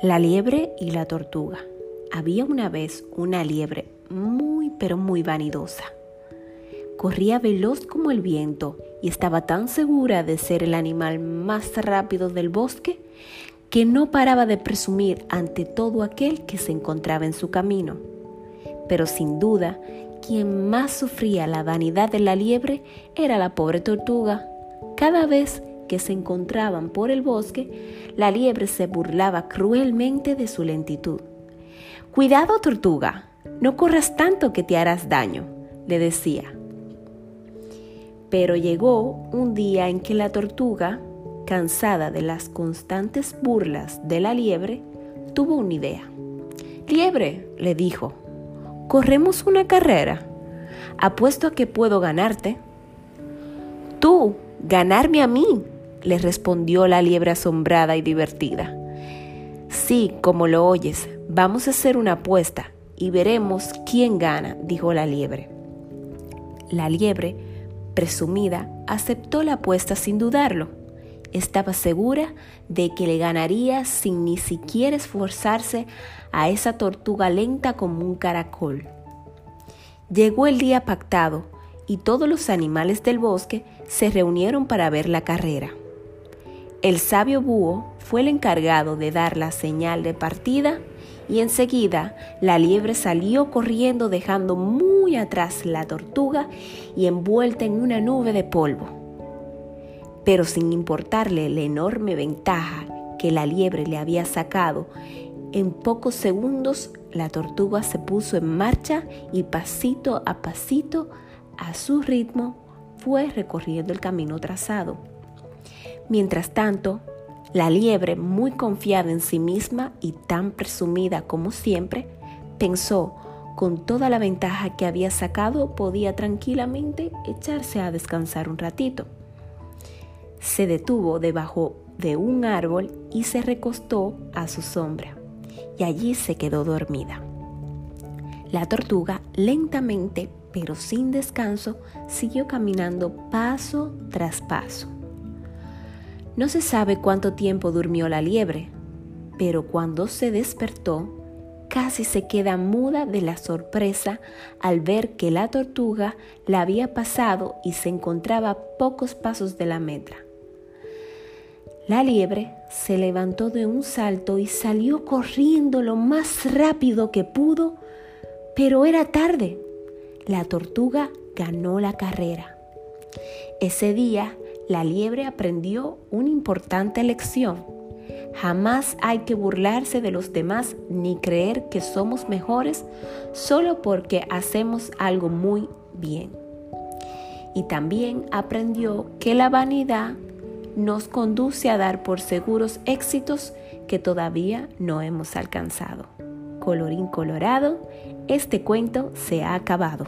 La liebre y la tortuga. Había una vez una liebre muy pero muy vanidosa. Corría veloz como el viento y estaba tan segura de ser el animal más rápido del bosque que no paraba de presumir ante todo aquel que se encontraba en su camino. Pero sin duda, quien más sufría la vanidad de la liebre era la pobre tortuga. Cada vez que se encontraban por el bosque, la liebre se burlaba cruelmente de su lentitud. Cuidado, tortuga, no corras tanto que te harás daño, le decía. Pero llegó un día en que la tortuga, cansada de las constantes burlas de la liebre, tuvo una idea. Liebre, le dijo, corremos una carrera. Apuesto a que puedo ganarte. Tú, ganarme a mí, le respondió la liebre asombrada y divertida. Sí, como lo oyes, vamos a hacer una apuesta y veremos quién gana, dijo la liebre. La liebre, presumida, aceptó la apuesta sin dudarlo. Estaba segura de que le ganaría sin ni siquiera esforzarse a esa tortuga lenta como un caracol. Llegó el día pactado y todos los animales del bosque se reunieron para ver la carrera. El sabio búho fue el encargado de dar la señal de partida y enseguida la liebre salió corriendo dejando muy atrás la tortuga y envuelta en una nube de polvo. Pero sin importarle la enorme ventaja que la liebre le había sacado, en pocos segundos la tortuga se puso en marcha y pasito a pasito, a su ritmo, fue recorriendo el camino trazado. Mientras tanto, la liebre, muy confiada en sí misma y tan presumida como siempre, pensó, con toda la ventaja que había sacado, podía tranquilamente echarse a descansar un ratito. Se detuvo debajo de un árbol y se recostó a su sombra, y allí se quedó dormida. La tortuga lentamente, pero sin descanso, siguió caminando paso tras paso. No se sabe cuánto tiempo durmió la liebre, pero cuando se despertó, casi se queda muda de la sorpresa al ver que la tortuga la había pasado y se encontraba a pocos pasos de la meta. La liebre se levantó de un salto y salió corriendo lo más rápido que pudo, pero era tarde. La tortuga ganó la carrera. Ese día la liebre aprendió una importante lección. Jamás hay que burlarse de los demás ni creer que somos mejores solo porque hacemos algo muy bien. Y también aprendió que la vanidad nos conduce a dar por seguros éxitos que todavía no hemos alcanzado. Colorín colorado, este cuento se ha acabado.